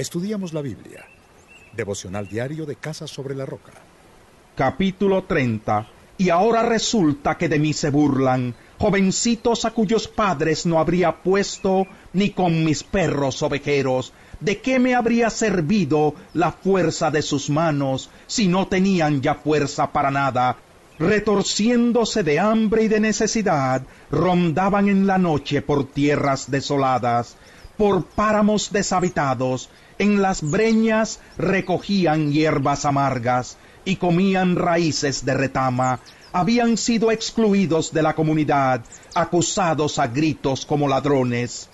Estudiamos la Biblia. Devocional diario de Casa sobre la Roca. Capítulo 30. Y ahora resulta que de mí se burlan, jovencitos a cuyos padres no habría puesto ni con mis perros ovejeros. ¿De qué me habría servido la fuerza de sus manos si no tenían ya fuerza para nada? Retorciéndose de hambre y de necesidad, rondaban en la noche por tierras desoladas, por páramos deshabitados, en las breñas recogían hierbas amargas y comían raíces de retama. Habían sido excluidos de la comunidad, acusados a gritos como ladrones.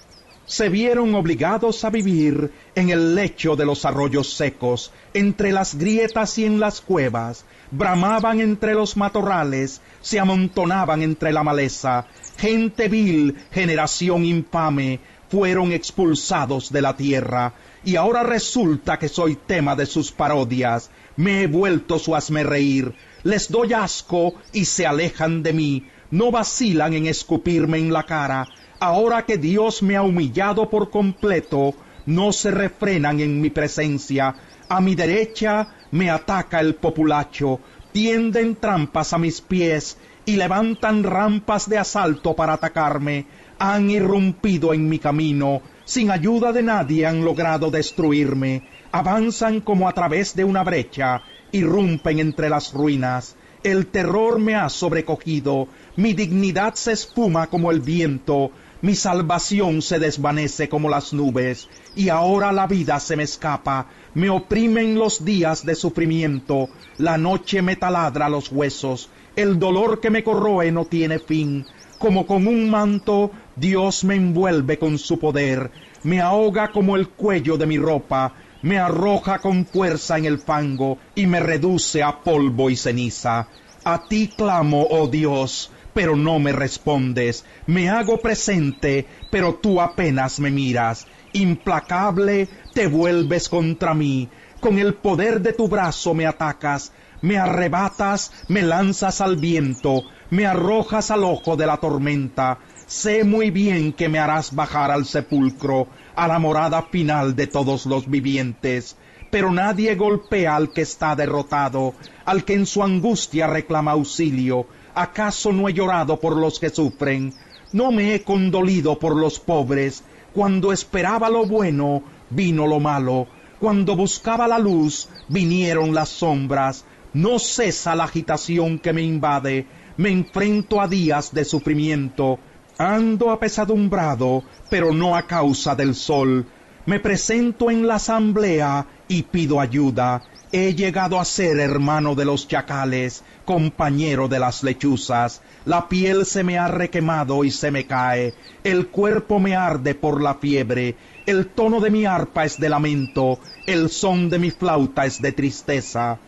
Se vieron obligados a vivir en el lecho de los arroyos secos, entre las grietas y en las cuevas, bramaban entre los matorrales, se amontonaban entre la maleza, gente vil, generación infame, fueron expulsados de la tierra, y ahora resulta que soy tema de sus parodias. Me he vuelto su reír, les doy asco y se alejan de mí, no vacilan en escupirme en la cara. Ahora que Dios me ha humillado por completo, no se refrenan en mi presencia. A mi derecha me ataca el populacho, tienden trampas a mis pies y levantan rampas de asalto para atacarme han irrumpido en mi camino, sin ayuda de nadie han logrado destruirme, avanzan como a través de una brecha, irrumpen entre las ruinas, el terror me ha sobrecogido, mi dignidad se espuma como el viento, mi salvación se desvanece como las nubes, y ahora la vida se me escapa, me oprimen los días de sufrimiento, la noche me taladra los huesos, el dolor que me corroe no tiene fin, como con un manto, Dios me envuelve con su poder, me ahoga como el cuello de mi ropa, me arroja con fuerza en el fango y me reduce a polvo y ceniza. A ti clamo, oh Dios, pero no me respondes. Me hago presente, pero tú apenas me miras. Implacable, te vuelves contra mí. Con el poder de tu brazo me atacas, me arrebatas, me lanzas al viento, me arrojas al ojo de la tormenta. Sé muy bien que me harás bajar al sepulcro, a la morada final de todos los vivientes. Pero nadie golpea al que está derrotado, al que en su angustia reclama auxilio. ¿Acaso no he llorado por los que sufren? ¿No me he condolido por los pobres? Cuando esperaba lo bueno, vino lo malo. Cuando buscaba la luz, vinieron las sombras. No cesa la agitación que me invade me enfrento a días de sufrimiento, ando apesadumbrado, pero no a causa del sol. Me presento en la asamblea y pido ayuda. He llegado a ser hermano de los chacales, compañero de las lechuzas. La piel se me ha requemado y se me cae. El cuerpo me arde por la fiebre. El tono de mi arpa es de lamento. El son de mi flauta es de tristeza.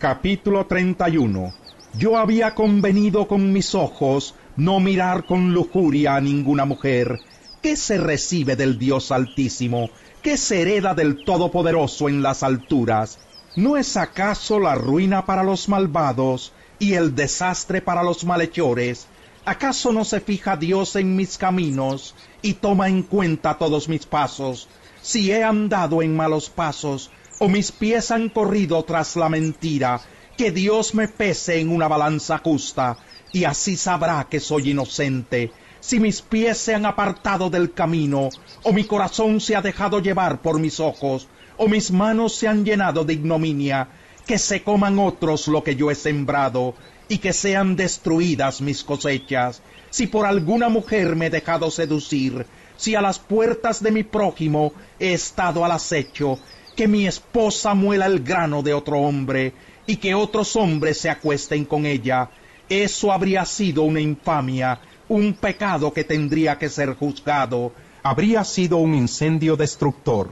Capítulo 31 yo había convenido con mis ojos no mirar con lujuria a ninguna mujer. ¿Qué se recibe del Dios Altísimo? ¿Qué se hereda del Todopoderoso en las alturas? ¿No es acaso la ruina para los malvados y el desastre para los malhechores? ¿Acaso no se fija Dios en mis caminos y toma en cuenta todos mis pasos? Si he andado en malos pasos, o mis pies han corrido tras la mentira, que Dios me pese en una balanza justa, y así sabrá que soy inocente. Si mis pies se han apartado del camino, o mi corazón se ha dejado llevar por mis ojos, o mis manos se han llenado de ignominia, que se coman otros lo que yo he sembrado, y que sean destruidas mis cosechas. Si por alguna mujer me he dejado seducir, si a las puertas de mi prójimo he estado al acecho, que mi esposa muela el grano de otro hombre, y que otros hombres se acuesten con ella, eso habría sido una infamia, un pecado que tendría que ser juzgado, habría sido un incendio destructor,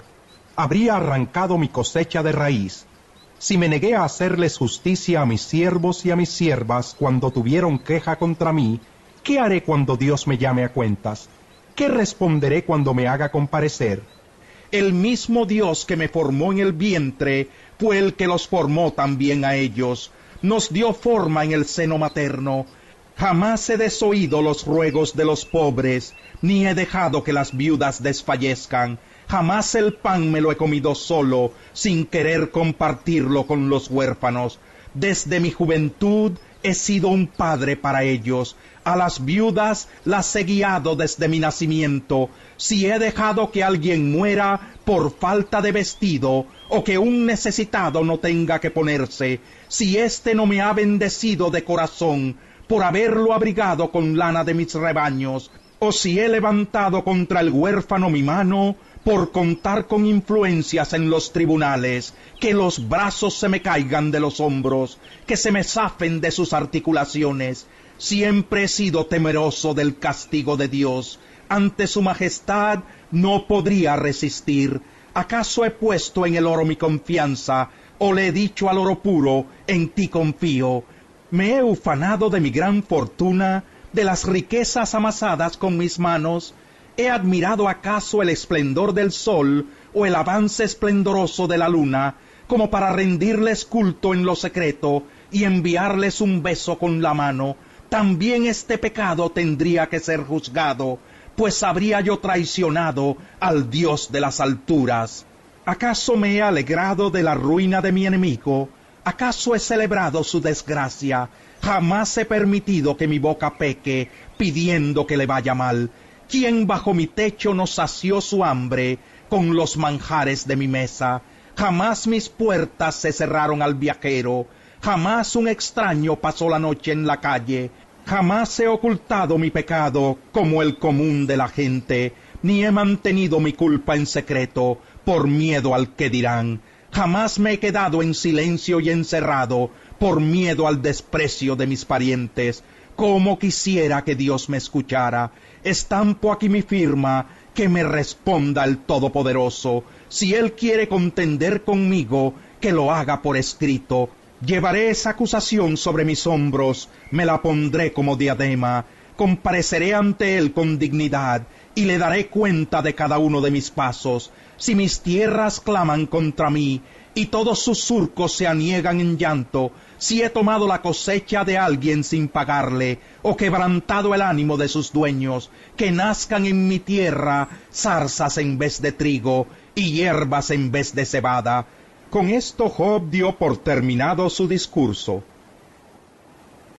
habría arrancado mi cosecha de raíz. Si me negué a hacerles justicia a mis siervos y a mis siervas cuando tuvieron queja contra mí, ¿qué haré cuando Dios me llame a cuentas? ¿Qué responderé cuando me haga comparecer? El mismo Dios que me formó en el vientre fue el que los formó también a ellos. Nos dio forma en el seno materno. Jamás he desoído los ruegos de los pobres, ni he dejado que las viudas desfallezcan. Jamás el pan me lo he comido solo, sin querer compartirlo con los huérfanos. Desde mi juventud he sido un padre para ellos. A las viudas las he guiado desde mi nacimiento. Si he dejado que alguien muera por falta de vestido, o que un necesitado no tenga que ponerse, si éste no me ha bendecido de corazón, por haberlo abrigado con lana de mis rebaños, o si he levantado contra el huérfano mi mano, por contar con influencias en los tribunales, que los brazos se me caigan de los hombros, que se me zafen de sus articulaciones. Siempre he sido temeroso del castigo de Dios. Ante su majestad no podría resistir. ¿Acaso he puesto en el oro mi confianza, o le he dicho al oro puro, en ti confío? Me he ufanado de mi gran fortuna, de las riquezas amasadas con mis manos, ¿He admirado acaso el esplendor del sol o el avance esplendoroso de la luna, como para rendirles culto en lo secreto y enviarles un beso con la mano? También este pecado tendría que ser juzgado, pues habría yo traicionado al Dios de las alturas. ¿Acaso me he alegrado de la ruina de mi enemigo? ¿Acaso he celebrado su desgracia? Jamás he permitido que mi boca peque, pidiendo que le vaya mal ¿Quién bajo mi techo no sació su hambre con los manjares de mi mesa? Jamás mis puertas se cerraron al viajero, jamás un extraño pasó la noche en la calle, jamás he ocultado mi pecado como el común de la gente, ni he mantenido mi culpa en secreto por miedo al que dirán. Jamás me he quedado en silencio y encerrado por miedo al desprecio de mis parientes. Como quisiera que Dios me escuchara estampo aquí mi firma, que me responda el Todopoderoso. Si Él quiere contender conmigo, que lo haga por escrito. Llevaré esa acusación sobre mis hombros, me la pondré como diadema, compareceré ante Él con dignidad, y le daré cuenta de cada uno de mis pasos. Si mis tierras claman contra mí, y todos sus surcos se aniegan en llanto, si he tomado la cosecha de alguien sin pagarle, o quebrantado el ánimo de sus dueños, que nazcan en mi tierra zarzas en vez de trigo y hierbas en vez de cebada. Con esto Job dio por terminado su discurso.